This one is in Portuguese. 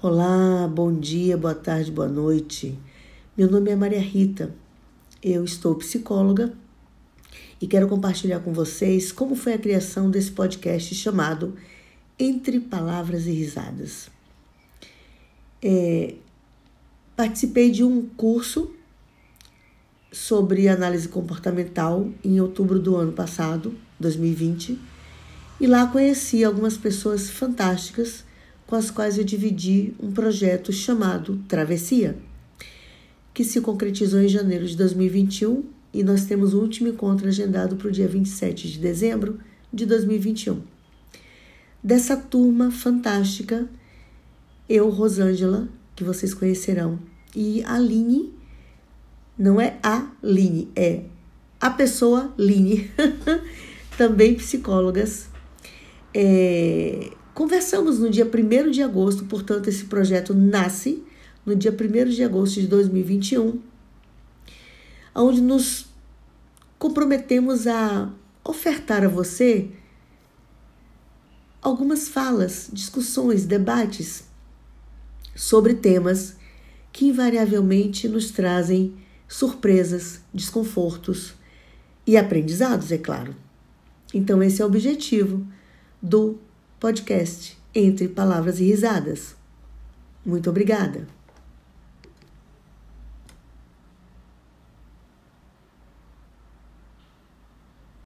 Olá, bom dia, boa tarde, boa noite. Meu nome é Maria Rita. Eu estou psicóloga e quero compartilhar com vocês como foi a criação desse podcast chamado Entre Palavras e Risadas. É, participei de um curso sobre análise comportamental em outubro do ano passado, 2020, e lá conheci algumas pessoas fantásticas com as quais eu dividi um projeto chamado Travessia, que se concretizou em janeiro de 2021 e nós temos o último encontro agendado para o dia 27 de dezembro de 2021. Dessa turma fantástica, eu, Rosângela, que vocês conhecerão, e Aline, não é a Line, é a pessoa Line, também psicólogas, é, Conversamos no dia 1 de agosto, portanto, esse projeto nasce no dia 1 de agosto de 2021, onde nos comprometemos a ofertar a você algumas falas, discussões, debates sobre temas que invariavelmente nos trazem surpresas, desconfortos e aprendizados, é claro. Então, esse é o objetivo do podcast Entre Palavras e Risadas. Muito obrigada!